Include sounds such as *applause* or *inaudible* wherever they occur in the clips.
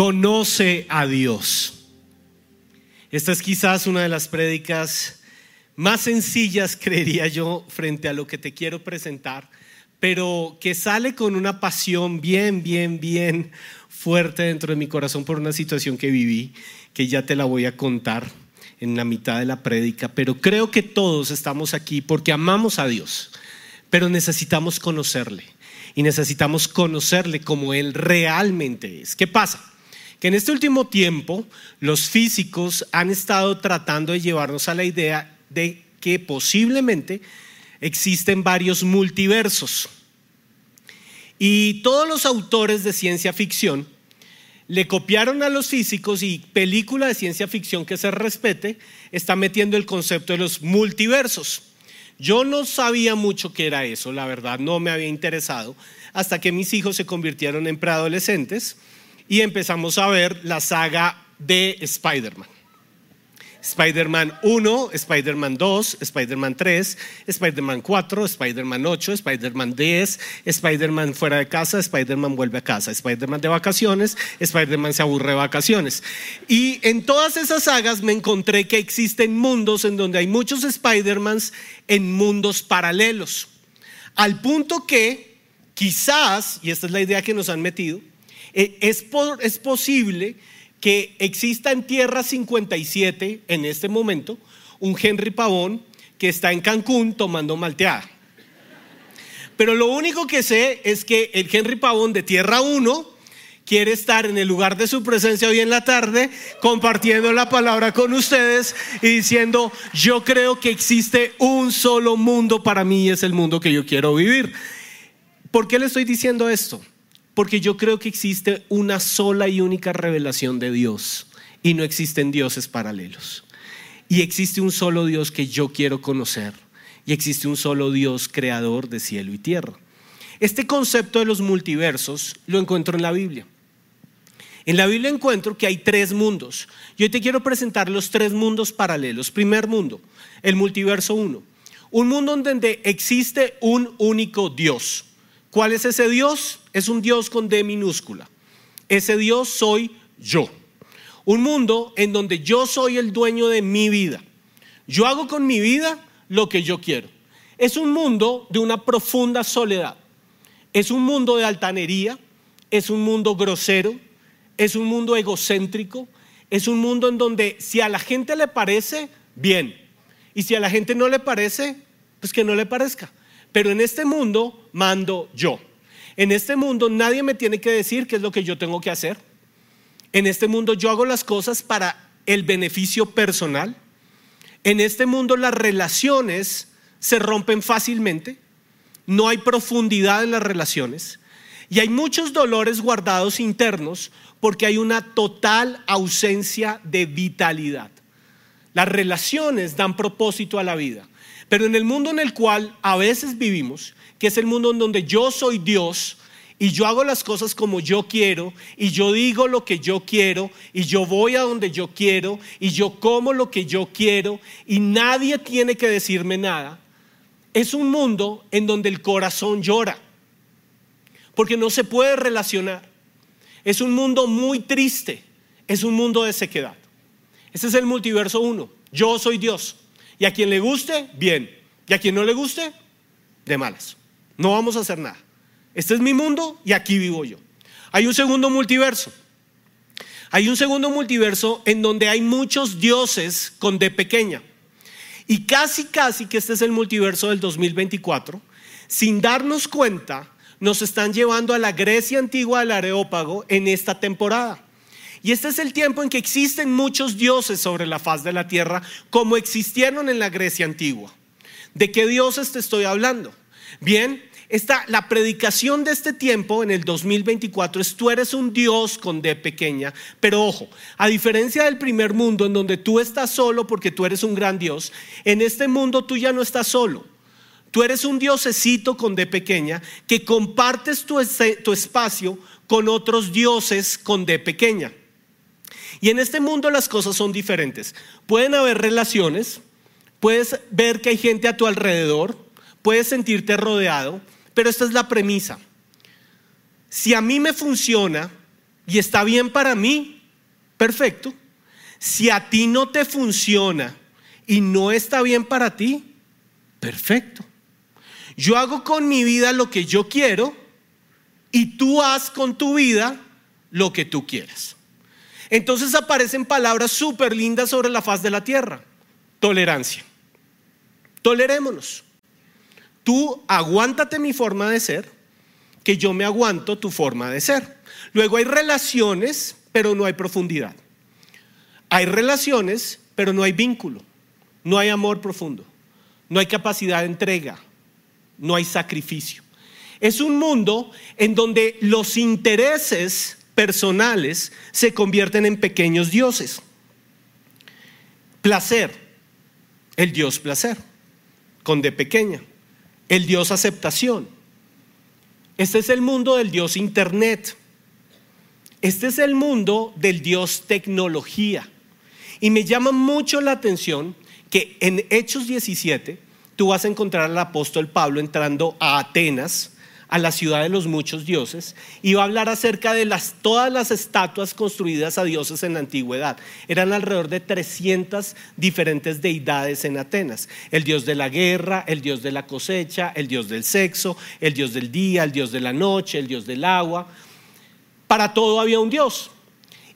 Conoce a Dios. Esta es quizás una de las prédicas más sencillas, *laughs* creería yo, frente a lo que te quiero presentar, pero que sale con una pasión bien, bien, bien fuerte dentro de mi corazón por una situación que viví, que ya te la voy a contar en la mitad de la prédica, pero creo que todos estamos aquí porque amamos a Dios, pero necesitamos conocerle y necesitamos conocerle como Él realmente es. ¿Qué pasa? Que en este último tiempo los físicos han estado tratando de llevarnos a la idea de que posiblemente existen varios multiversos. Y todos los autores de ciencia ficción le copiaron a los físicos y película de ciencia ficción que se respete está metiendo el concepto de los multiversos. Yo no sabía mucho qué era eso, la verdad, no me había interesado, hasta que mis hijos se convirtieron en preadolescentes y empezamos a ver la saga de Spider-Man. Spider-Man 1, Spider-Man 2, Spider-Man 3, Spider-Man 4, Spider-Man 8, Spider-Man 10, Spider-Man fuera de casa, Spider-Man vuelve a casa, Spider-Man de vacaciones, Spider-Man se aburre de vacaciones. Y en todas esas sagas me encontré que existen mundos en donde hay muchos Spider-Mans en mundos paralelos. Al punto que quizás, y esta es la idea que nos han metido, eh, es, es posible que exista en Tierra 57 en este momento un Henry Pavón que está en Cancún tomando malteada. Pero lo único que sé es que el Henry Pavón de Tierra 1 quiere estar en el lugar de su presencia hoy en la tarde, compartiendo la palabra con ustedes y diciendo, yo creo que existe un solo mundo para mí y es el mundo que yo quiero vivir. ¿Por qué le estoy diciendo esto? Porque yo creo que existe una sola y única revelación de Dios y no existen dioses paralelos. Y existe un solo Dios que yo quiero conocer y existe un solo Dios creador de cielo y tierra. Este concepto de los multiversos lo encuentro en la Biblia. En la Biblia encuentro que hay tres mundos. Yo te quiero presentar los tres mundos paralelos. Primer mundo, el multiverso uno. Un mundo donde existe un único Dios. ¿Cuál es ese Dios? Es un Dios con D minúscula. Ese Dios soy yo. Un mundo en donde yo soy el dueño de mi vida. Yo hago con mi vida lo que yo quiero. Es un mundo de una profunda soledad. Es un mundo de altanería. Es un mundo grosero. Es un mundo egocéntrico. Es un mundo en donde si a la gente le parece, bien. Y si a la gente no le parece, pues que no le parezca. Pero en este mundo mando yo. En este mundo nadie me tiene que decir qué es lo que yo tengo que hacer. En este mundo yo hago las cosas para el beneficio personal. En este mundo las relaciones se rompen fácilmente. No hay profundidad en las relaciones. Y hay muchos dolores guardados internos porque hay una total ausencia de vitalidad. Las relaciones dan propósito a la vida. Pero en el mundo en el cual a veces vivimos, que es el mundo en donde yo soy Dios y yo hago las cosas como yo quiero y yo digo lo que yo quiero y yo voy a donde yo quiero y yo como lo que yo quiero y nadie tiene que decirme nada, es un mundo en donde el corazón llora porque no se puede relacionar. Es un mundo muy triste, es un mundo de sequedad. Ese es el multiverso uno. Yo soy Dios. Y a quien le guste, bien. Y a quien no le guste, de malas. No vamos a hacer nada. Este es mi mundo y aquí vivo yo. Hay un segundo multiverso. Hay un segundo multiverso en donde hay muchos dioses con D pequeña. Y casi, casi que este es el multiverso del 2024. Sin darnos cuenta, nos están llevando a la Grecia antigua del Areópago en esta temporada. Y este es el tiempo en que existen muchos dioses sobre la faz de la tierra, como existieron en la Grecia antigua. ¿De qué dioses te estoy hablando? Bien, esta, la predicación de este tiempo en el 2024 es tú eres un Dios con D pequeña, pero ojo, a diferencia del primer mundo en donde tú estás solo porque tú eres un gran Dios, en este mundo tú ya no estás solo. Tú eres un diosecito con D pequeña que compartes tu, tu espacio con otros dioses con D pequeña. Y en este mundo las cosas son diferentes. Pueden haber relaciones, puedes ver que hay gente a tu alrededor, puedes sentirte rodeado, pero esta es la premisa. Si a mí me funciona y está bien para mí, perfecto. Si a ti no te funciona y no está bien para ti, perfecto. Yo hago con mi vida lo que yo quiero y tú haz con tu vida lo que tú quieras. Entonces aparecen palabras súper lindas sobre la faz de la tierra. Tolerancia. Tolerémonos. Tú aguántate mi forma de ser, que yo me aguanto tu forma de ser. Luego hay relaciones, pero no hay profundidad. Hay relaciones, pero no hay vínculo. No hay amor profundo. No hay capacidad de entrega. No hay sacrificio. Es un mundo en donde los intereses personales se convierten en pequeños dioses. Placer, el dios placer, con de pequeña. El dios aceptación. Este es el mundo del dios internet. Este es el mundo del dios tecnología. Y me llama mucho la atención que en Hechos 17 tú vas a encontrar al apóstol Pablo entrando a Atenas a la ciudad de los muchos dioses y va a hablar acerca de las, todas las estatuas construidas a dioses en la antigüedad. Eran alrededor de 300 diferentes deidades en Atenas. El dios de la guerra, el dios de la cosecha, el dios del sexo, el dios del día, el dios de la noche, el dios del agua. Para todo había un dios.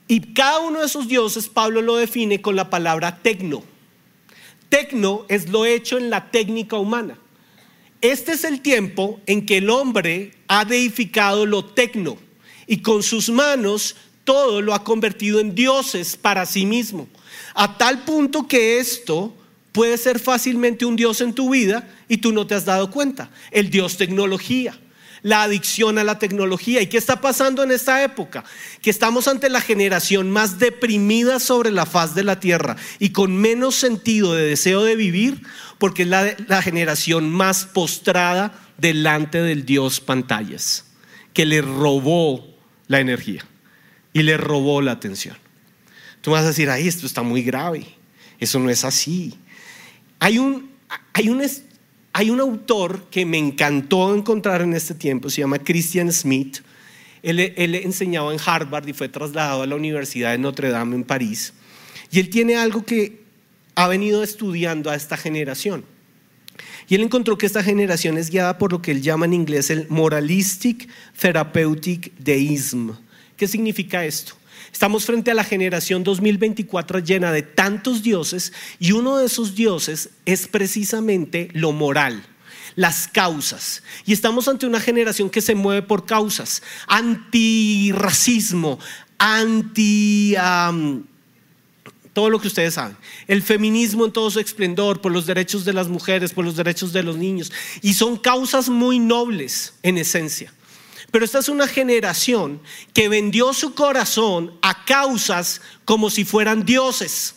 Y cada uno de esos dioses Pablo lo define con la palabra tecno. Tecno es lo hecho en la técnica humana. Este es el tiempo en que el hombre ha deificado lo tecno y con sus manos todo lo ha convertido en dioses para sí mismo. A tal punto que esto puede ser fácilmente un dios en tu vida y tú no te has dado cuenta. El dios tecnología la adicción a la tecnología. ¿Y qué está pasando en esta época? Que estamos ante la generación más deprimida sobre la faz de la tierra y con menos sentido de deseo de vivir, porque es la, generación más postrada delante del Dios pantallas, que le robó la energía y le robó la atención. Tú vas a decir, ahí esto está muy grave. Eso no es así. Hay un, hay un, hay un autor que me encantó encontrar en este tiempo, se llama Christian Smith. Él, él, enseñaba en Harvard y fue trasladado a la Universidad de Notre Dame en París. Y él tiene algo que ha venido estudiando a esta generación. Y él encontró que esta generación es guiada por lo que él llama en inglés el moralistic therapeutic deism. ¿Qué significa esto? Estamos frente a la generación 2024 llena de tantos dioses y uno de esos dioses es precisamente lo moral las causas. Y estamos ante una generación que se mueve por causas. Antirracismo, anti... todo lo que ustedes saben. El feminismo en todo su esplendor, por los derechos de las mujeres, por los derechos de los niños. Y son causas muy nobles en esencia. Pero esta es una generación que vendió su corazón a causas como si fueran dioses.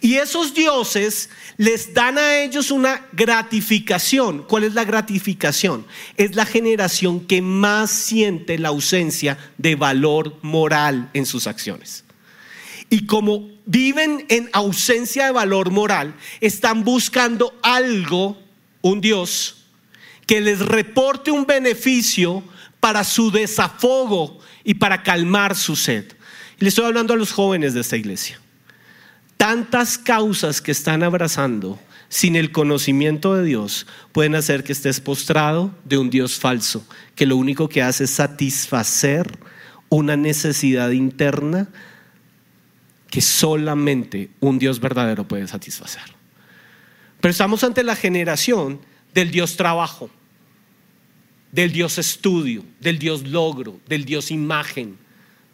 Y esos dioses les dan a ellos una gratificación. ¿Cuál es la gratificación? Es la generación que más siente la ausencia de valor moral en sus acciones. Y como viven en ausencia de valor moral, están buscando algo, un Dios, que les reporte un beneficio para su desafogo y para calmar su sed. Y le estoy hablando a los jóvenes de esta iglesia. Tantas causas que están abrazando sin el conocimiento de Dios pueden hacer que estés postrado de un Dios falso, que lo único que hace es satisfacer una necesidad interna que solamente un Dios verdadero puede satisfacer. Pero estamos ante la generación del Dios trabajo, del Dios estudio, del Dios logro, del Dios imagen,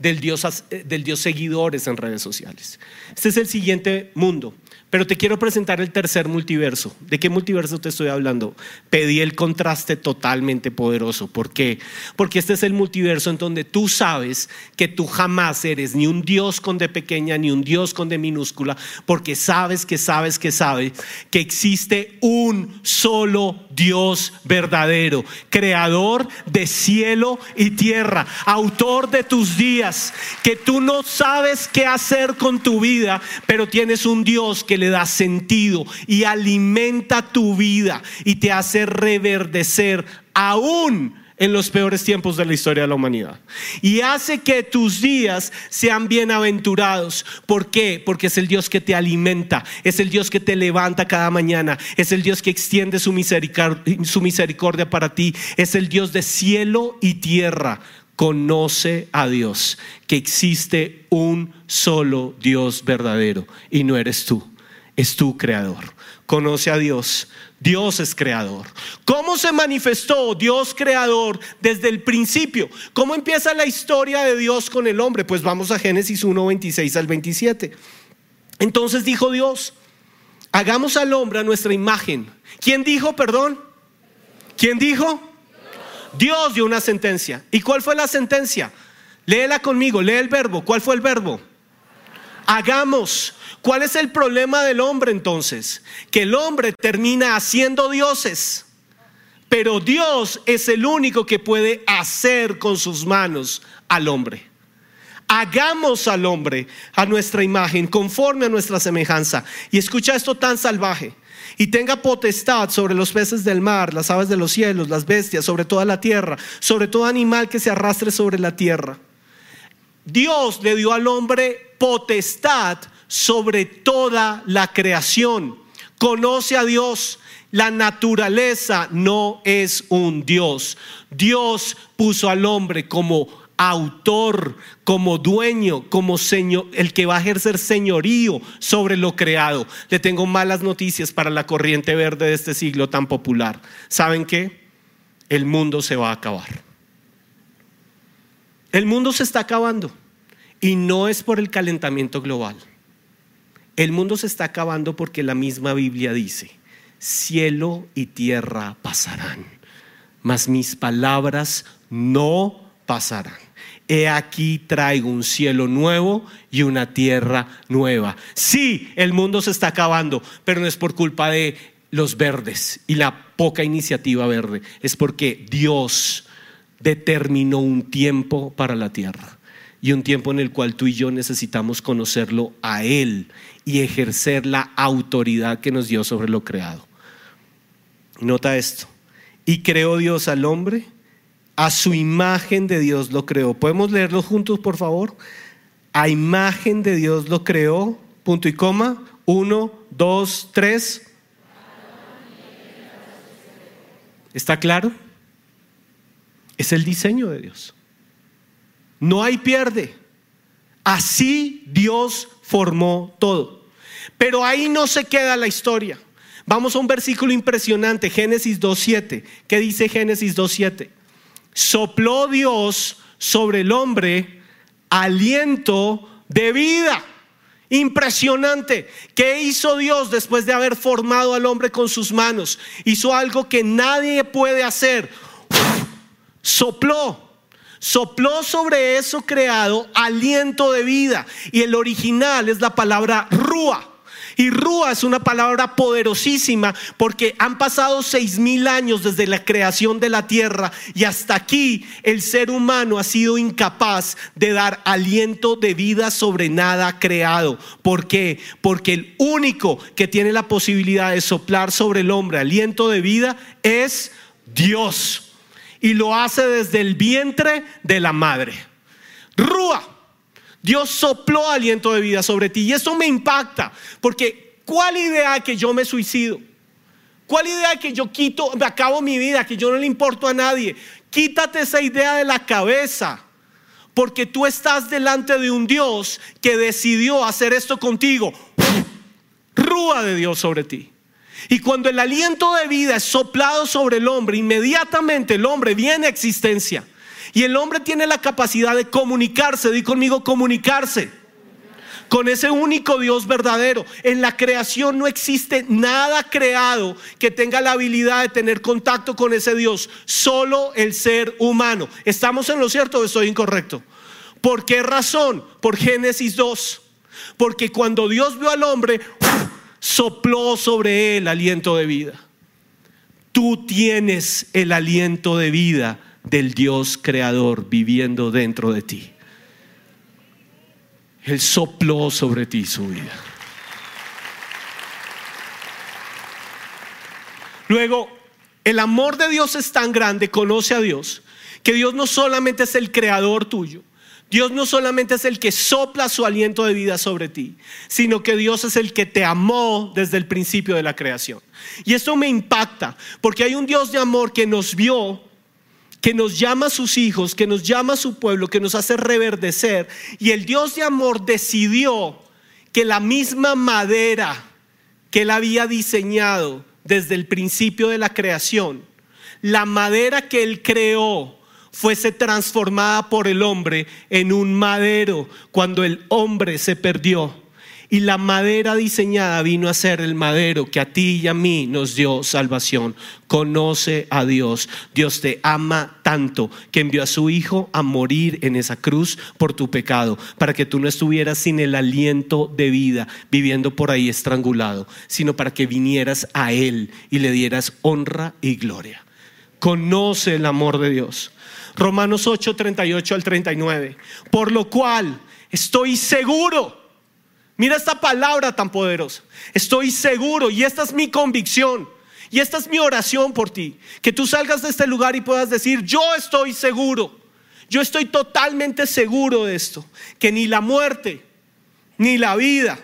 del Dios, del Dios seguidores en redes sociales. Este es el siguiente mundo. Pero te quiero presentar el tercer multiverso. ¿De qué multiverso te estoy hablando? Pedí el contraste totalmente poderoso. ¿Por qué? Porque este es el multiverso en donde tú sabes que tú jamás eres ni un Dios con de pequeña ni un Dios con de minúscula, porque sabes que sabes que sabes que existe un solo Dios verdadero, creador de cielo y tierra, autor de tus días, que tú no sabes qué hacer con tu vida, pero tienes un Dios que le da sentido y alimenta tu vida y te hace reverdecer aún en los peores tiempos de la historia de la humanidad. Y hace que tus días sean bienaventurados. ¿Por qué? Porque es el Dios que te alimenta, es el Dios que te levanta cada mañana, es el Dios que extiende su misericordia, para ti, es el Dios de cielo y tierra. Conoce a Dios, que existe un solo Dios verdadero y no eres tú, es tu creador. Conoce a Dios, Dios es creador. ¿Cómo se manifestó Dios creador desde el principio? ¿Cómo empieza la historia de Dios con el hombre? Pues vamos a Génesis 1, 26 al 27. Entonces dijo Dios, hagamos al hombre a nuestra imagen. ¿Quién dijo, perdón? ¿Quién dijo? Dios dio una sentencia. ¿Y cuál fue la sentencia? Léela conmigo, lee el verbo. ¿Cuál fue el verbo? Hagamos. ¿Cuál es el problema del hombre entonces? Que el hombre termina haciendo dioses, pero Dios es el único que puede hacer con sus manos al hombre. Hagamos al hombre a nuestra imagen, conforme a nuestra semejanza. Y escucha esto tan salvaje. Y tenga potestad sobre los peces del mar, las aves de los cielos, las bestias, sobre toda la tierra, sobre todo animal que se arrastre sobre la tierra. Dios le dio al hombre potestad sobre toda la creación. Conoce a Dios. La naturaleza no es un Dios. Dios puso al hombre como autor, como dueño, como señor, el que va a ejercer señorío sobre lo creado. Le tengo malas noticias para la corriente verde de este siglo tan popular. ¿Saben qué? El mundo se va a acabar. El mundo se está acabando y no es por el calentamiento global. El mundo se está acabando porque la misma Biblia dice, cielo y tierra pasarán, mas mis palabras no pasarán. He aquí traigo un cielo nuevo y una tierra nueva. Sí, el mundo se está acabando, pero no es por culpa de los verdes y la poca iniciativa verde, es porque Dios determinó un tiempo para la tierra y un tiempo en el cual tú y yo necesitamos conocerlo a Él y ejercer la autoridad que nos dio sobre lo creado. Nota esto. Y creó Dios al hombre, a su imagen de Dios lo creó. ¿Podemos leerlo juntos, por favor? A imagen de Dios lo creó, punto y coma. Uno, dos, tres. ¿Está claro? Es el diseño de Dios. No hay pierde. Así Dios formó todo. Pero ahí no se queda la historia. Vamos a un versículo impresionante, Génesis 2.7. ¿Qué dice Génesis 2.7? Sopló Dios sobre el hombre aliento de vida. Impresionante. ¿Qué hizo Dios después de haber formado al hombre con sus manos? Hizo algo que nadie puede hacer. Sopló sopló sobre eso creado aliento de vida. Y el original es la palabra rúa. Y rúa es una palabra poderosísima porque han pasado seis mil años desde la creación de la tierra y hasta aquí el ser humano ha sido incapaz de dar aliento de vida sobre nada creado. ¿Por qué? Porque el único que tiene la posibilidad de soplar sobre el hombre aliento de vida es Dios y lo hace desde el vientre de la madre. Rúa. Dios sopló aliento de vida sobre ti y eso me impacta porque ¿cuál idea que yo me suicido? ¿Cuál idea que yo quito, me acabo mi vida, que yo no le importo a nadie? Quítate esa idea de la cabeza. Porque tú estás delante de un Dios que decidió hacer esto contigo. Rúa de Dios sobre ti. Y cuando el aliento de vida es soplado sobre el hombre, inmediatamente el hombre viene a existencia. Y el hombre tiene la capacidad de comunicarse, di conmigo comunicarse, con ese único Dios verdadero. En la creación no existe nada creado que tenga la habilidad de tener contacto con ese Dios, solo el ser humano. ¿Estamos en lo cierto o estoy incorrecto? ¿Por qué razón? Por Génesis 2. Porque cuando Dios vio al hombre, sopló sobre él aliento de vida. Tú tienes el aliento de vida del Dios creador viviendo dentro de ti. Él sopló sobre ti su vida. Luego, el amor de Dios es tan grande, conoce a Dios, que Dios no solamente es el creador tuyo, Dios no solamente es el que sopla su aliento de vida sobre ti, sino que Dios es el que te amó desde el principio de la creación. Y esto me impacta, porque hay un Dios de amor que nos vio, que nos llama a sus hijos, que nos llama a su pueblo, que nos hace reverdecer. Y el Dios de amor decidió que la misma madera que él había diseñado desde el principio de la creación, la madera que él creó, fuese transformada por el hombre en un madero cuando el hombre se perdió. Y la madera diseñada vino a ser el madero que a ti y a mí nos dio salvación. Conoce a Dios. Dios te ama tanto que envió a su Hijo a morir en esa cruz por tu pecado, para que tú no estuvieras sin el aliento de vida, viviendo por ahí estrangulado, sino para que vinieras a Él y le dieras honra y gloria. Conoce el amor de Dios. Romanos 8, 38 al 39. Por lo cual estoy seguro. Mira esta palabra tan poderosa. Estoy seguro y esta es mi convicción. Y esta es mi oración por ti. Que tú salgas de este lugar y puedas decir, yo estoy seguro. Yo estoy totalmente seguro de esto. Que ni la muerte, ni la vida,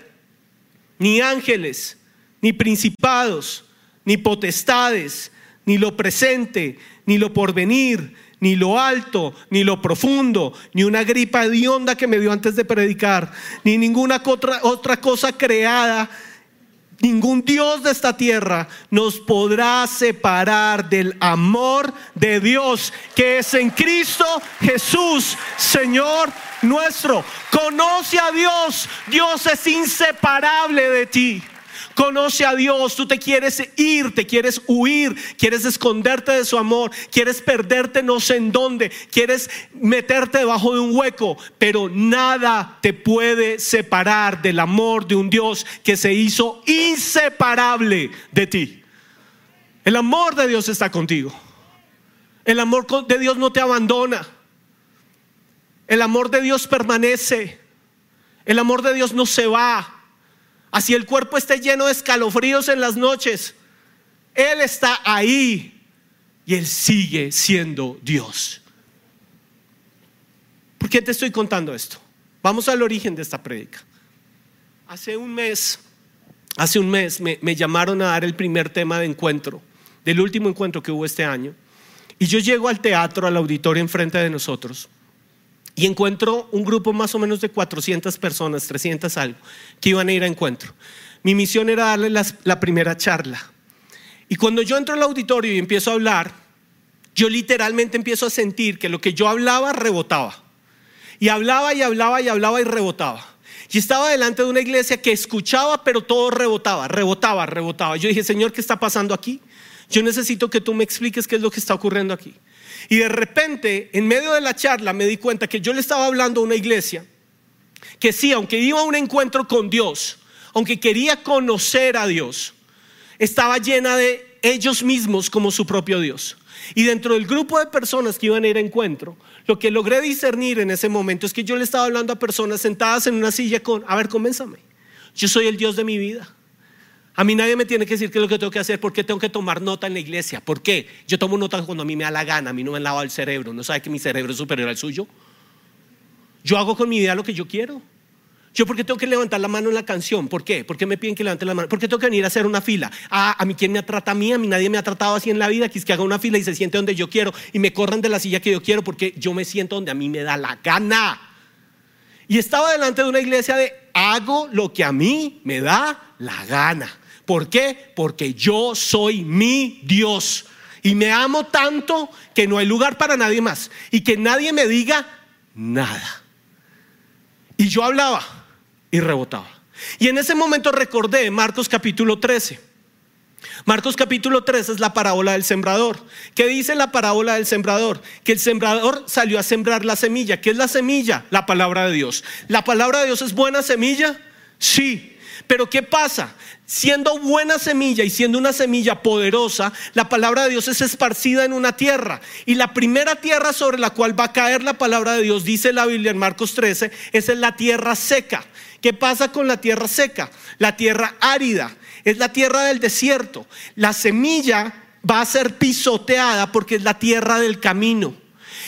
ni ángeles, ni principados, ni potestades, ni lo presente, ni lo porvenir, ni lo alto, ni lo profundo, ni una gripa hedionda que me dio antes de predicar, ni ninguna otra, otra cosa creada, ningún Dios de esta tierra nos podrá separar del amor de Dios que es en Cristo Jesús, Señor nuestro. Conoce a Dios, Dios es inseparable de ti. Conoce a Dios, tú te quieres ir, te quieres huir, quieres esconderte de su amor, quieres perderte no sé en dónde, quieres meterte debajo de un hueco, pero nada te puede separar del amor de un Dios que se hizo inseparable de ti. El amor de Dios está contigo. El amor de Dios no te abandona. El amor de Dios permanece. El amor de Dios no se va. Así el cuerpo esté lleno de escalofríos en las noches. Él está ahí y Él sigue siendo Dios. ¿Por qué te estoy contando esto? Vamos al origen de esta prédica. Hace un mes, hace un mes me, me llamaron a dar el primer tema de encuentro, del último encuentro que hubo este año. Y yo llego al teatro, al auditorio enfrente de nosotros y encuentro un grupo más o menos de 400 personas, 300 algo, que iban a ir a encuentro. Mi misión era darle la primera charla. Y cuando yo entro al auditorio y empiezo a hablar, yo literalmente empiezo a sentir que lo que yo hablaba rebotaba. Y hablaba y hablaba y hablaba y rebotaba. Y estaba delante de una iglesia que escuchaba, pero todo rebotaba, rebotaba, rebotaba. Yo dije, Señor, ¿qué está pasando aquí? Yo necesito que tú me expliques qué es lo que está ocurriendo aquí. Y de repente, en medio de la charla, me di cuenta que yo le estaba hablando a una iglesia que sí, aunque iba a un encuentro con Dios, aunque quería conocer a Dios, estaba llena de ellos mismos como su propio Dios. Y dentro del grupo de personas que iban a ir a encuentro, lo que logré discernir en ese momento es que yo le estaba hablando a personas sentadas en una silla con, a ver, coménzame, yo soy el Dios de mi vida. A mí nadie me tiene que decir qué es lo que tengo que hacer, por qué tengo que tomar nota en la iglesia, por qué. Yo tomo nota cuando a mí me da la gana, a mí no me han lavado el cerebro, no sabe que mi cerebro es superior al suyo. Yo hago con mi vida lo que yo quiero. Yo por qué tengo que levantar la mano en la canción, ¿por qué? ¿Por qué me piden que levante la mano? ¿Por qué tengo que venir a hacer una fila? Ah, a mí quién me trata a mí, a mí nadie me ha tratado así en la vida, que es que haga una fila y se siente donde yo quiero y me corran de la silla que yo quiero porque yo me siento donde a mí me da la gana. Y estaba delante de una iglesia de hago lo que a mí me da la gana. ¿Por qué? Porque yo soy mi Dios. Y me amo tanto que no hay lugar para nadie más. Y que nadie me diga nada. Y yo hablaba y rebotaba. Y en ese momento recordé Marcos capítulo 13. Marcos capítulo 13 es la parábola del sembrador. ¿Qué dice la parábola del sembrador? Que el sembrador salió a sembrar la semilla. ¿Qué es la semilla? La palabra de Dios. ¿La palabra de Dios es buena semilla? Sí. Pero ¿qué pasa? Siendo buena semilla y siendo una semilla poderosa, la palabra de Dios es esparcida en una tierra. Y la primera tierra sobre la cual va a caer la palabra de Dios, dice la Biblia en Marcos 13, es la tierra seca. ¿Qué pasa con la tierra seca? La tierra árida, es la tierra del desierto. La semilla va a ser pisoteada porque es la tierra del camino.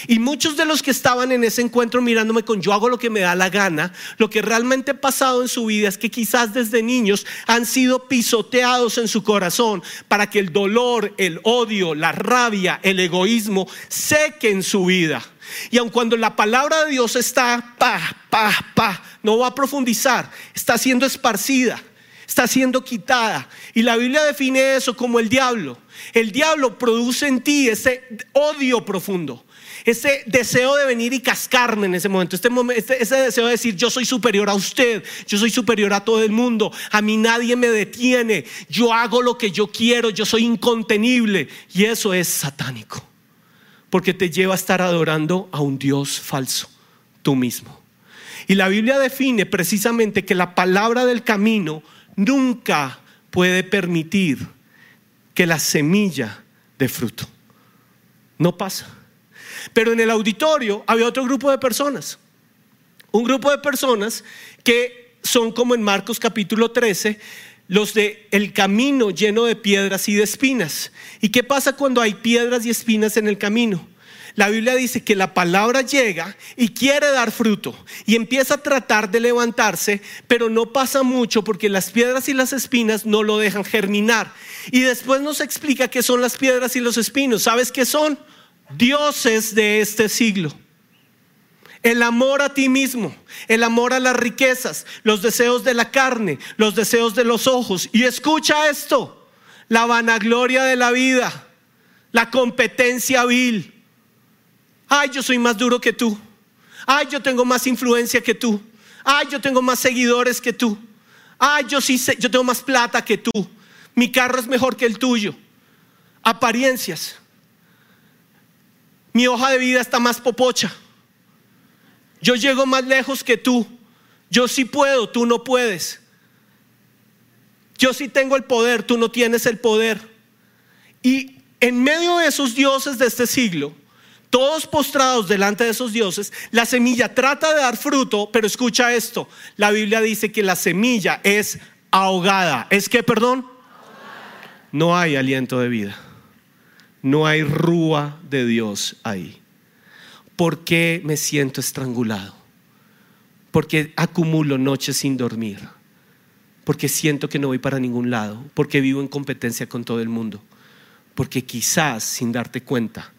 Y muchos de los que estaban en ese encuentro mirándome con yo hago lo que me da la gana, lo que realmente ha pasado en su vida es que quizás desde niños han sido pisoteados en su corazón para que el dolor, el odio, la rabia, el egoísmo sequen su vida. Y aun cuando la palabra de Dios está pa, pa, pa, no va a profundizar, está siendo esparcida, está siendo quitada. Y la Biblia define eso como el diablo. El diablo produce en ti ese odio profundo, ese deseo de venir y cascarme en ese momento, este, este, ese deseo de decir yo soy superior a usted, yo soy superior a todo el mundo, a mí nadie me detiene, yo hago lo que yo quiero, yo soy incontenible. Y eso es satánico, porque te lleva a estar adorando a un Dios falso, tú mismo. Y la Biblia define precisamente que la palabra del camino nunca puede permitir que la semilla de fruto. No pasa. Pero en el auditorio había otro grupo de personas. Un grupo de personas que son como en Marcos capítulo 13, los de el camino lleno de piedras y de espinas. ¿Y qué pasa cuando hay piedras y espinas en el camino? La Biblia dice que la palabra llega y quiere dar fruto y empieza a tratar de levantarse, pero no pasa mucho porque las piedras y las espinas no lo dejan germinar. Y después nos explica qué son las piedras y los espinos. ¿Sabes qué son? Dioses de este siglo. El amor a ti mismo, el amor a las riquezas, los deseos de la carne, los deseos de los ojos. Y escucha esto, la vanagloria de la vida, la competencia vil Ay, yo soy más duro que tú. Ay, yo tengo más influencia que tú. Ay, yo tengo más seguidores que tú. Ay, yo sí sé, yo tengo más plata que tú. Mi carro es mejor que el tuyo. Apariencias. Mi hoja de vida está más popocha. Yo llego más lejos que tú. Yo sí puedo, tú no puedes. Yo sí tengo el poder, tú no tienes el poder. Y en medio de esos dioses de este siglo, todos postrados delante de esos dioses, la semilla trata de dar fruto, pero escucha esto, la Biblia dice que la semilla es ahogada. ¿Es que, perdón? No hay aliento de vida, no hay rúa de Dios ahí. ¿Por qué me siento estrangulado? Porque acumulo noches sin dormir, porque siento que no voy para ningún lado, porque vivo en competencia con todo el mundo, porque quizás sin darte cuenta,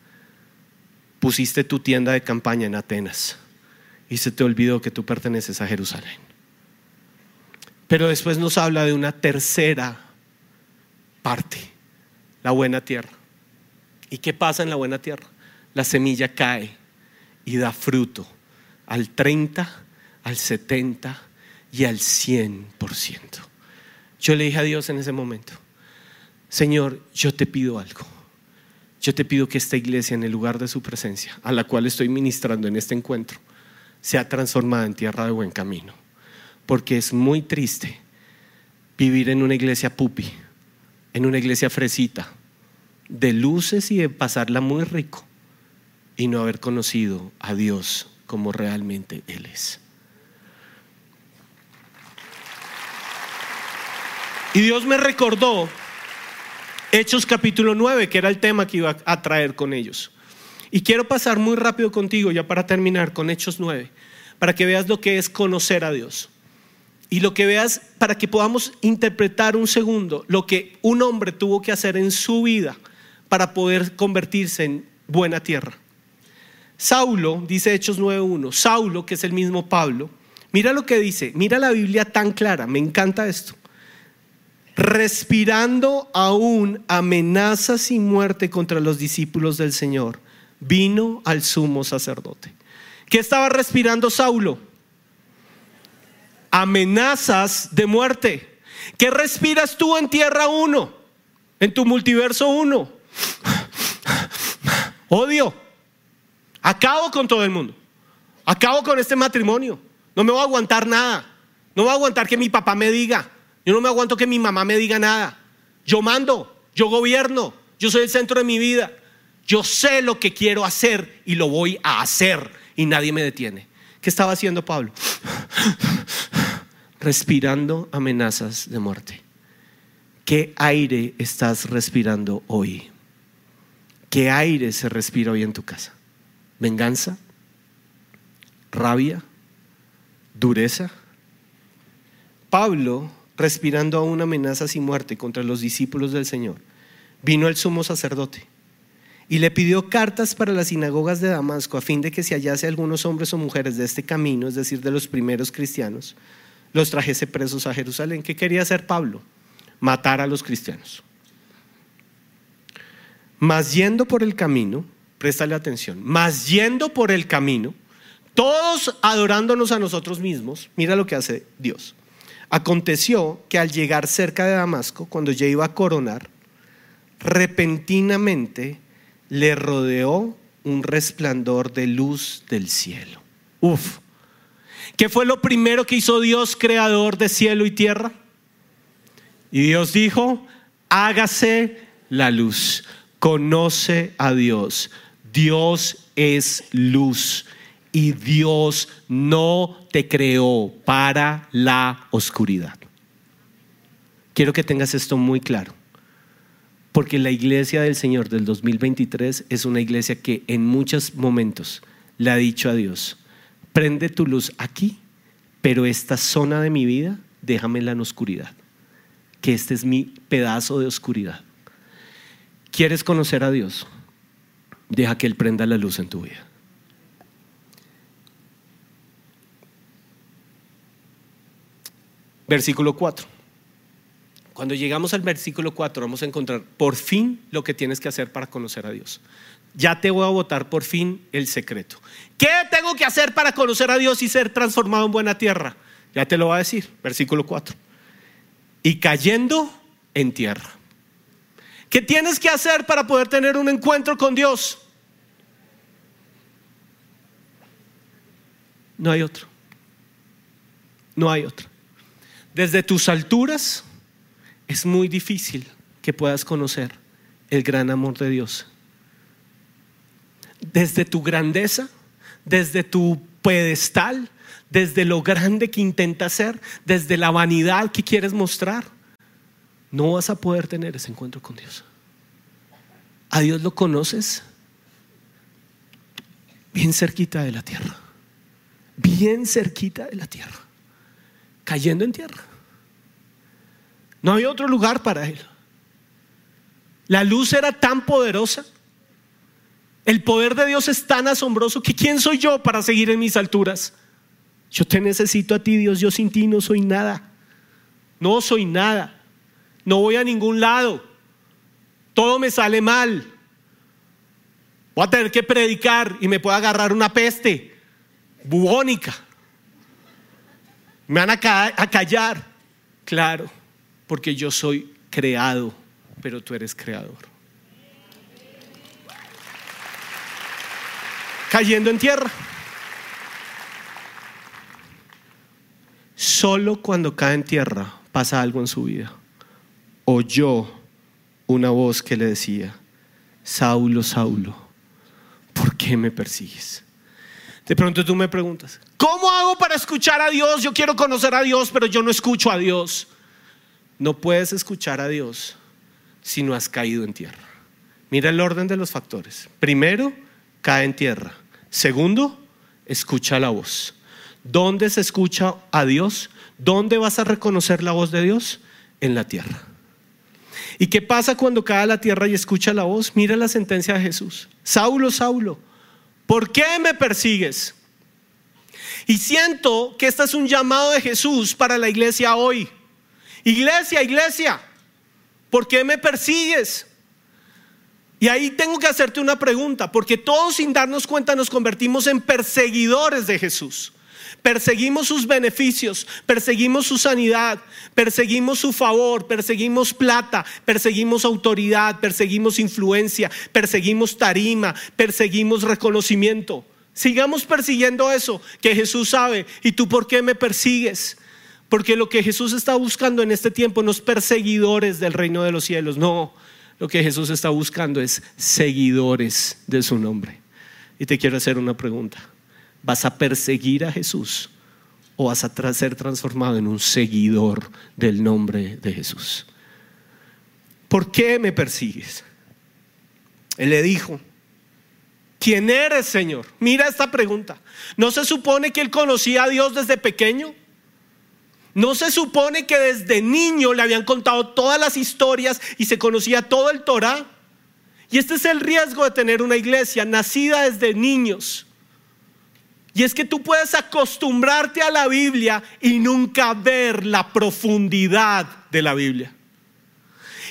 pusiste tu tienda de campaña en Atenas y se te olvidó que tú perteneces a Jerusalén. Pero después nos habla de una tercera parte, la buena tierra. ¿Y qué pasa en la buena tierra? La semilla cae y da fruto al 30, al 70 y al 100%. Yo le dije a Dios en ese momento, Señor, yo te pido algo yo te pido que esta iglesia, en el lugar de su presencia, a la cual estoy ministrando en este encuentro, sea transformada en tierra de buen camino. Porque es muy triste vivir en una iglesia pupi, en una iglesia fresita, de luces y de pasarla muy rico y no haber conocido a Dios como realmente Él es. Y Dios me recordó Hechos capítulo 9, que era el tema que iba a traer con ellos. Y quiero pasar muy rápido contigo, ya para terminar, con Hechos 9, para que veas lo que es conocer a Dios. Y lo que veas, para que podamos interpretar un segundo lo que un hombre tuvo que hacer en su vida para poder convertirse en buena tierra. Saulo, dice Hechos 9.1, Saulo, que es el mismo Pablo, mira lo que dice, mira la Biblia tan clara, me encanta esto respirando aún amenazas y muerte contra los discípulos del Señor, vino al sumo sacerdote. ¿Qué estaba respirando Saulo? Amenazas de muerte. ¿Qué respiras tú en tierra 1? En tu multiverso 1. Odio. Acabo con todo el mundo. Acabo con este matrimonio. No me voy a aguantar nada. No voy a aguantar que mi papá me diga. Yo no me aguanto que mi mamá me diga nada. Yo mando, yo gobierno, yo soy el centro de mi vida. Yo sé lo que quiero hacer y lo voy a hacer y nadie me detiene. ¿Qué estaba haciendo Pablo? Respirando amenazas de muerte. ¿Qué aire estás respirando hoy? ¿Qué aire se respira hoy en tu casa? venganza, rabia, dureza. Pablo, respirando aún amenazas y muerte contra los discípulos del Señor, vino al sumo sacerdote y le pidió cartas para las sinagogas de Damasco a fin de que si hallase algunos hombres o mujeres de este camino, es decir, de los primeros cristianos, los trajese presos a Jerusalén. ¿Qué quería hacer Pablo? Matar a los cristianos. Mas yendo por el camino, préstale atención, mas yendo por el camino, todos adorándonos a nosotros mismos, mira lo que hace Dios. Aconteció que al llegar cerca de Damasco, cuando ya iba a coronar, repentinamente le rodeó un resplandor de luz del cielo. Uf. ¿Qué fue lo primero que hizo Dios, creador de cielo y tierra? Y Dios dijo, hágase la luz. Conoce a Dios. Dios es luz y Dios no te creó para la oscuridad. Quiero que tengas esto muy claro. Porque la iglesia del Señor del 2023 es una iglesia que en muchos momentos le ha dicho a Dios, prende tu luz aquí, pero esta zona de mi vida, déjamela en oscuridad, que este es mi pedazo de oscuridad. ¿Quieres conocer a Dios? Deja que Él prenda la luz en tu vida. Versículo 4. Cuando llegamos al versículo 4 vamos a encontrar por fin lo que tienes que hacer para conocer a Dios. Ya te voy a votar por fin el secreto. ¿Qué tengo que hacer para conocer a Dios y ser transformado en buena tierra? Ya te lo voy a decir, versículo 4. Y cayendo en tierra. ¿Qué tienes que hacer para poder tener un encuentro con Dios? No hay otro. No hay otro. Desde tus alturas es muy difícil que puedas conocer el gran amor de Dios. Desde tu grandeza, desde tu pedestal, desde lo grande que intentas ser, desde la vanidad que quieres mostrar, no vas a poder tener ese encuentro con Dios. A Dios lo conoces bien cerquita de la tierra, bien cerquita de la tierra, cayendo en tierra. No había otro lugar para él. La luz era tan poderosa. El poder de Dios es tan asombroso que ¿quién soy yo para seguir en mis alturas? Yo te necesito a ti, Dios. Yo sin ti no soy nada. No soy nada. No voy a ningún lado. Todo me sale mal. Voy a tener que predicar y me puede agarrar una peste bubónica. Me van a, a callar. Claro porque yo soy creado, pero tú eres creador. Cayendo en tierra. Solo cuando cae en tierra pasa algo en su vida. Oyó una voz que le decía, Saulo, Saulo, ¿por qué me persigues? De pronto tú me preguntas, ¿cómo hago para escuchar a Dios? Yo quiero conocer a Dios, pero yo no escucho a Dios. No puedes escuchar a Dios si no has caído en tierra. Mira el orden de los factores. Primero, cae en tierra. Segundo, escucha la voz. ¿Dónde se escucha a Dios? ¿Dónde vas a reconocer la voz de Dios? En la tierra. ¿Y qué pasa cuando cae a la tierra y escucha la voz? Mira la sentencia de Jesús. Saulo, Saulo, ¿por qué me persigues? Y siento que este es un llamado de Jesús para la iglesia hoy. Iglesia, iglesia, ¿por qué me persigues? Y ahí tengo que hacerte una pregunta, porque todos sin darnos cuenta nos convertimos en perseguidores de Jesús. Perseguimos sus beneficios, perseguimos su sanidad, perseguimos su favor, perseguimos plata, perseguimos autoridad, perseguimos influencia, perseguimos tarima, perseguimos reconocimiento. Sigamos persiguiendo eso que Jesús sabe. ¿Y tú por qué me persigues? Porque lo que Jesús está buscando en este tiempo no es perseguidores del reino de los cielos, no. Lo que Jesús está buscando es seguidores de su nombre. Y te quiero hacer una pregunta. ¿Vas a perseguir a Jesús o vas a ser transformado en un seguidor del nombre de Jesús? ¿Por qué me persigues? Él le dijo, ¿quién eres, Señor? Mira esta pregunta. ¿No se supone que él conocía a Dios desde pequeño? ¿No se supone que desde niño le habían contado todas las historias y se conocía todo el Torah? Y este es el riesgo de tener una iglesia nacida desde niños. Y es que tú puedes acostumbrarte a la Biblia y nunca ver la profundidad de la Biblia.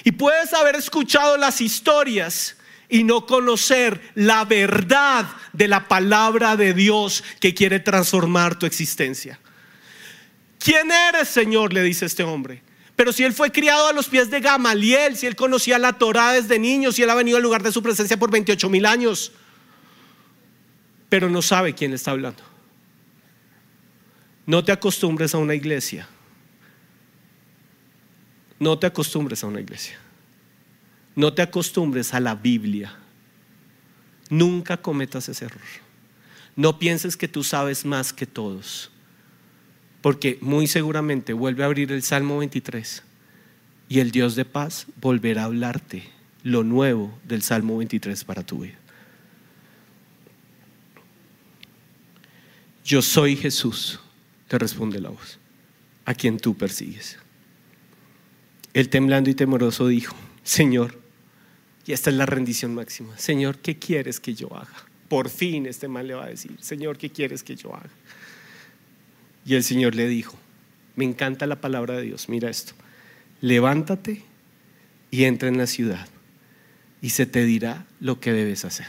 Y puedes haber escuchado las historias y no conocer la verdad de la palabra de Dios que quiere transformar tu existencia. ¿Quién eres, Señor? le dice este hombre. Pero si él fue criado a los pies de Gamaliel, si él conocía la Torá desde niño, si él ha venido al lugar de su presencia por 28 mil años, pero no sabe quién le está hablando. No te acostumbres a una iglesia. No te acostumbres a una iglesia. No te acostumbres a la Biblia. Nunca cometas ese error. No pienses que tú sabes más que todos. Porque muy seguramente vuelve a abrir el Salmo 23 y el Dios de paz volverá a hablarte lo nuevo del Salmo 23 para tu vida. Yo soy Jesús, te responde la voz, a quien tú persigues. Él temblando y temoroso dijo, Señor, y esta es la rendición máxima, Señor, ¿qué quieres que yo haga? Por fin este mal le va a decir, Señor, ¿qué quieres que yo haga? Y el Señor le dijo, me encanta la palabra de Dios, mira esto, levántate y entra en la ciudad y se te dirá lo que debes hacer.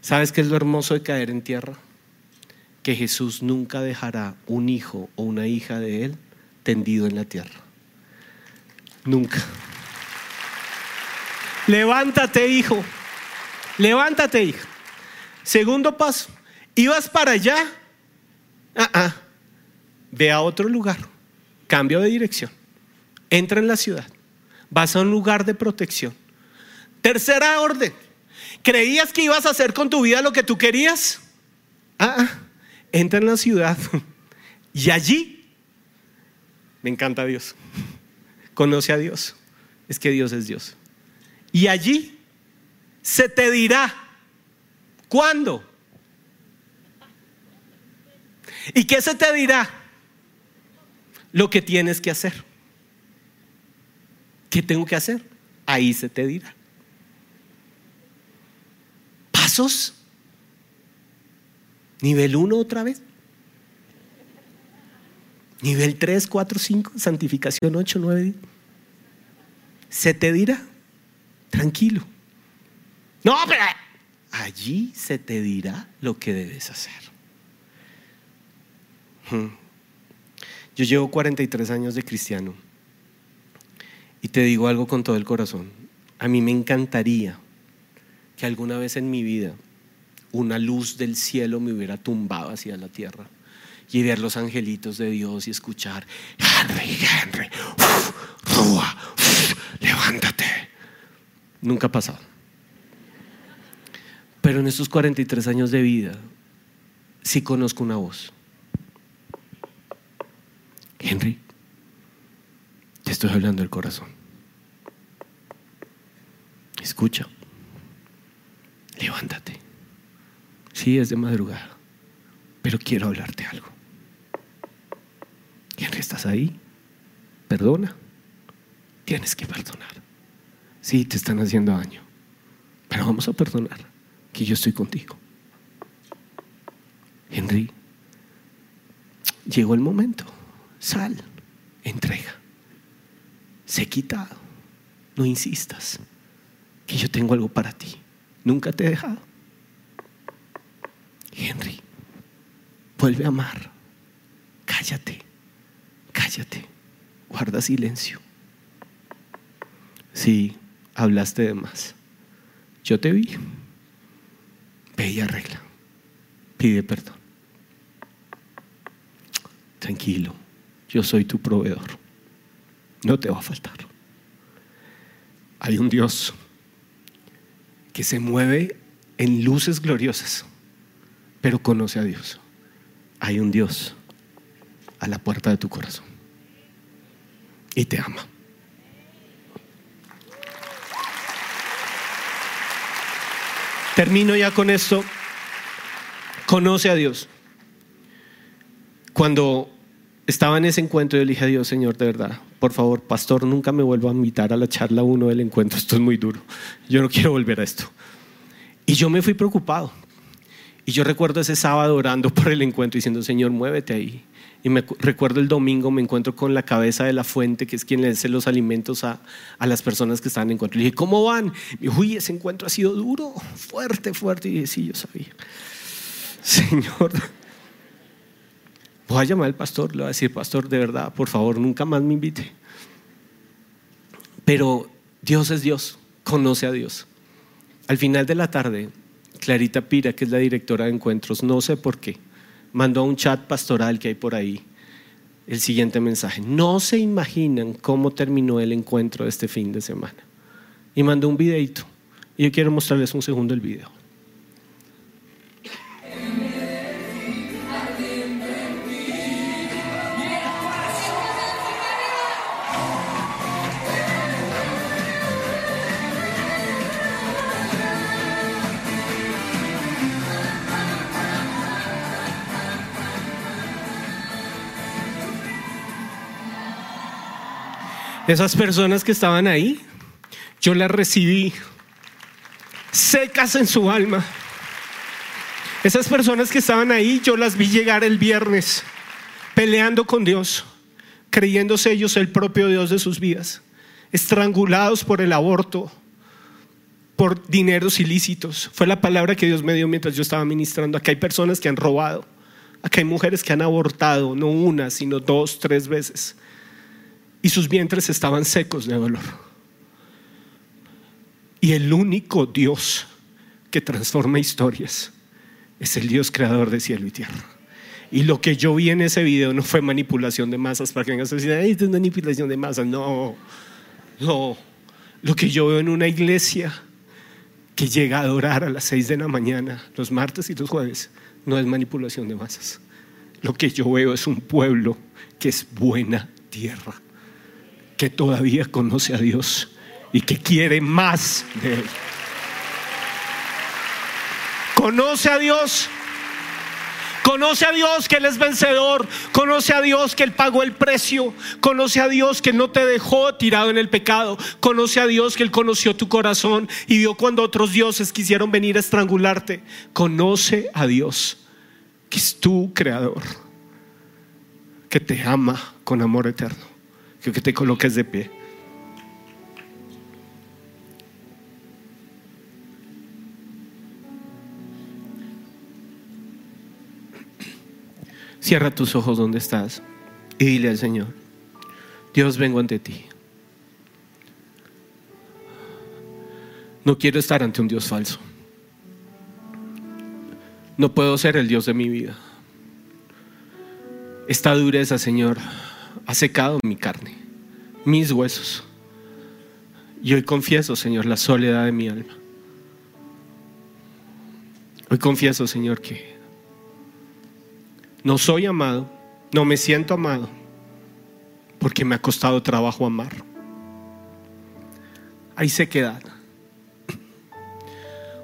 ¿Sabes qué es lo hermoso de caer en tierra? Que Jesús nunca dejará un hijo o una hija de él tendido en la tierra. Nunca. Levántate, hijo. Levántate, hija. Segundo paso. Ibas para allá Ah, ah, ve a otro lugar, cambio de dirección, entra en la ciudad, vas a un lugar de protección. Tercera orden, ¿creías que ibas a hacer con tu vida lo que tú querías? Ah, ah entra en la ciudad y allí, me encanta Dios, conoce a Dios, es que Dios es Dios. Y allí se te dirá, ¿cuándo? ¿Y qué se te dirá? Lo que tienes que hacer. ¿Qué tengo que hacer? Ahí se te dirá. Pasos. Nivel 1 otra vez. Nivel 3, 4, 5, santificación 8, 9. Se te dirá. Tranquilo. No, pero allí se te dirá lo que debes hacer. Yo llevo 43 años de cristiano y te digo algo con todo el corazón. A mí me encantaría que alguna vez en mi vida una luz del cielo me hubiera tumbado hacia la tierra y ver los angelitos de Dios y escuchar, Henry, Henry, Rúa, levántate. Nunca ha pasado. Pero en estos 43 años de vida sí conozco una voz Henry, te estoy hablando del corazón. Escucha. Levántate. Sí, es de madrugada, pero quiero hablarte algo. Henry, ¿estás ahí? Perdona. Tienes que perdonar. Sí, te están haciendo daño, pero vamos a perdonar, que yo estoy contigo. Henry, llegó el momento. Sal, entrega. Sé quitado. No insistas. Que yo tengo algo para ti. Nunca te he dejado. Henry, vuelve a amar. Cállate. Cállate. Guarda silencio. Sí, hablaste de más. Yo te vi. Ve y arregla. Pide perdón. Tranquilo yo soy tu proveedor. No te va a faltar. Hay un Dios que se mueve en luces gloriosas, pero conoce a Dios. Hay un Dios a la puerta de tu corazón y te ama. Termino ya con esto. Conoce a Dios. Cuando estaba en ese encuentro, yo le dije a Dios, Señor, de verdad, por favor, pastor, nunca me vuelva a invitar a la charla uno del encuentro. Esto es muy duro. Yo no quiero volver a esto. Y yo me fui preocupado. Y yo recuerdo ese sábado orando por el encuentro diciendo, Señor, muévete ahí. Y me recuerdo el domingo, me encuentro con la cabeza de la fuente, que es quien le hace los alimentos a, a las personas que están en encuentro. Le dije, ¿cómo van? Me dijo, uy, ese encuentro ha sido duro, fuerte, fuerte. Y dije, sí, yo sabía. *laughs* Señor, voy a llamar al pastor, le voy a decir, pastor, de verdad, por favor, nunca más me invite. Pero Dios es Dios, conoce a Dios. Al final de la tarde, Clarita Pira, que es la directora de encuentros, no sé por qué, mandó a un chat pastoral que hay por ahí el siguiente mensaje. No se imaginan cómo terminó el encuentro de este fin de semana. Y mandó un videito. Y yo quiero mostrarles un segundo el video. Esas personas que estaban ahí, yo las recibí secas en su alma. Esas personas que estaban ahí, yo las vi llegar el viernes peleando con Dios, creyéndose ellos el propio Dios de sus vidas, estrangulados por el aborto, por dineros ilícitos. Fue la palabra que Dios me dio mientras yo estaba ministrando. Aquí hay personas que han robado, aquí hay mujeres que han abortado, no una, sino dos, tres veces y sus vientres estaban secos de dolor. Y el único Dios que transforma historias es el Dios creador de cielo y tierra. Y lo que yo vi en ese video no fue manipulación de masas para que vengan a decir, esto es manipulación de masas. No, no. Lo que yo veo en una iglesia que llega a adorar a las seis de la mañana, los martes y los jueves, no es manipulación de masas. Lo que yo veo es un pueblo que es buena tierra que todavía conoce a Dios y que quiere más de Él. Conoce a Dios. Conoce a Dios que Él es vencedor. Conoce a Dios que Él pagó el precio. Conoce a Dios que no te dejó tirado en el pecado. Conoce a Dios que Él conoció tu corazón y vio cuando otros dioses quisieron venir a estrangularte. Conoce a Dios que es tu creador, que te ama con amor eterno que te coloques de pie. Cierra tus ojos donde estás y dile al Señor, Dios vengo ante ti. No quiero estar ante un Dios falso. No puedo ser el Dios de mi vida. Esta dureza, Señor, ha secado mi carne, mis huesos. Y hoy confieso, Señor, la soledad de mi alma. Hoy confieso, Señor, que no soy amado, no me siento amado, porque me ha costado trabajo amar. Hay sequedad.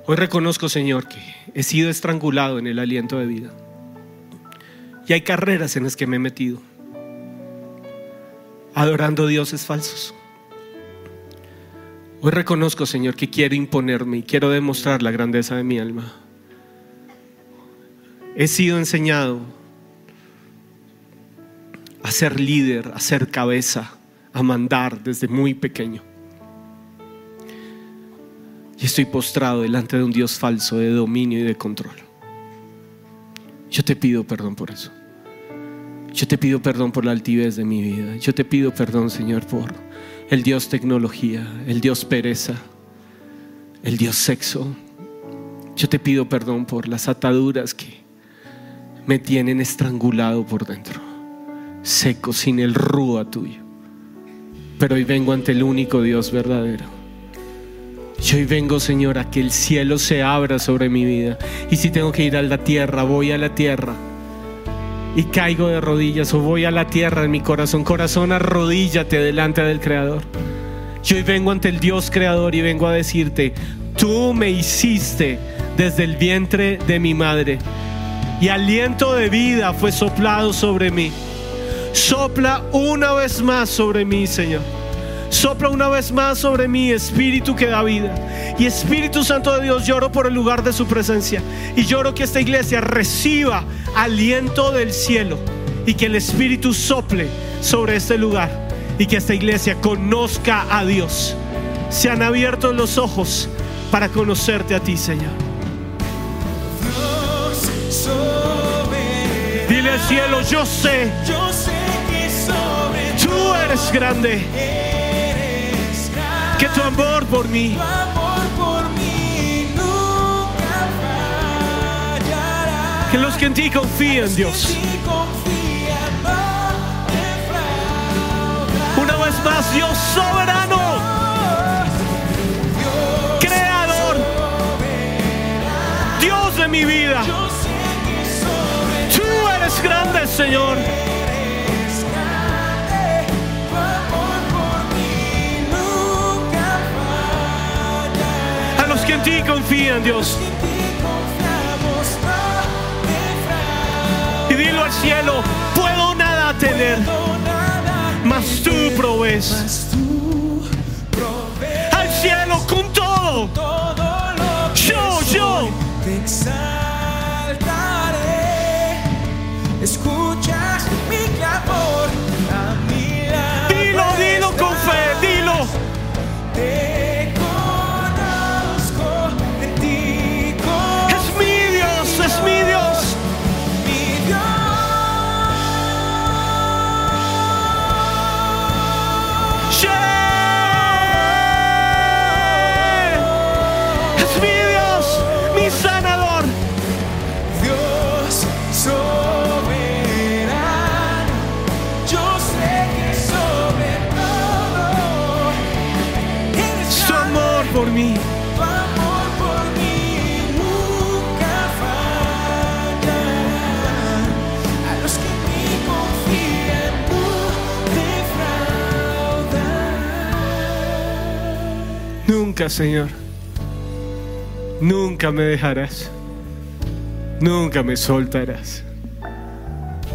Hoy reconozco, Señor, que he sido estrangulado en el aliento de vida. Y hay carreras en las que me he metido adorando dioses falsos. Hoy reconozco, Señor, que quiero imponerme y quiero demostrar la grandeza de mi alma. He sido enseñado a ser líder, a ser cabeza, a mandar desde muy pequeño. Y estoy postrado delante de un Dios falso de dominio y de control. Yo te pido perdón por eso. Yo te pido perdón por la altivez de mi vida. Yo te pido perdón, Señor, por el Dios tecnología, el Dios pereza, el Dios sexo. Yo te pido perdón por las ataduras que me tienen estrangulado por dentro, seco, sin el rúa tuyo. Pero hoy vengo ante el único Dios verdadero. Y hoy vengo, Señor, a que el cielo se abra sobre mi vida. Y si tengo que ir a la tierra, voy a la tierra y caigo de rodillas o voy a la tierra en mi corazón. Corazón, arrodíllate delante del Creador. Yo hoy vengo ante el Dios Creador y vengo a decirte, tú me hiciste desde el vientre de mi madre. Y aliento de vida fue soplado sobre mí. Sopla una vez más sobre mí, Señor. Sopla una vez más sobre mí, Espíritu que da vida. Y Espíritu Santo de Dios, lloro por el lugar de su presencia. Y lloro que esta iglesia reciba aliento del cielo. Y que el Espíritu sople sobre este lugar. Y que esta iglesia conozca a Dios. Se han abierto los ojos para conocerte a ti, Señor. Dile al cielo, yo sé, Yo sé que sobre tú eres grande. Que tu amor por mí Tu amor por mí nunca fallará. Que los que en ti confían, Dios. Una vez más, Dios soberano, creador, Dios de mi vida. Tú eres grande, Señor. Ti confían, Dios. Y dilo al cielo, puedo nada tener, mas tú provees. Al cielo con todo. Yo, yo. Señor. Nunca me dejarás. Nunca me soltarás.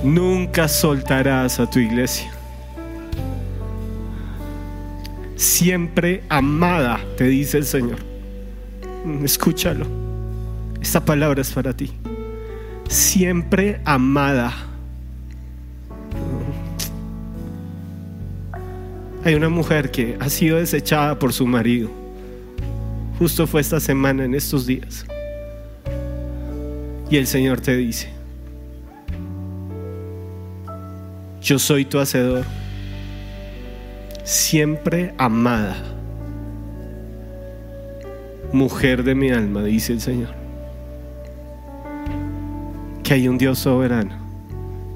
Nunca soltarás a tu iglesia. Siempre amada, te dice el Señor. Mm, Escúchalo. Esta palabra es para ti. Siempre amada. Hay una mujer que ha sido desechada por su marido. Justo fue esta semana, en estos días. Y el Señor te dice, yo soy tu hacedor, siempre amada, mujer de mi alma, dice el Señor. Que hay un Dios soberano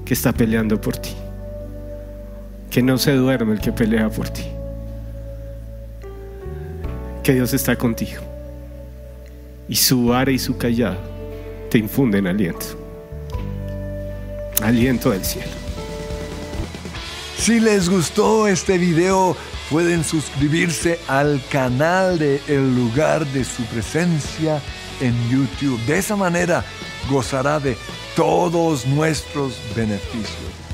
que está peleando por ti, que no se duerme el que pelea por ti que Dios está contigo. Y su vara y su callado te infunden aliento. Aliento del cielo. Si les gustó este video, pueden suscribirse al canal de El lugar de su presencia en YouTube. De esa manera gozará de todos nuestros beneficios.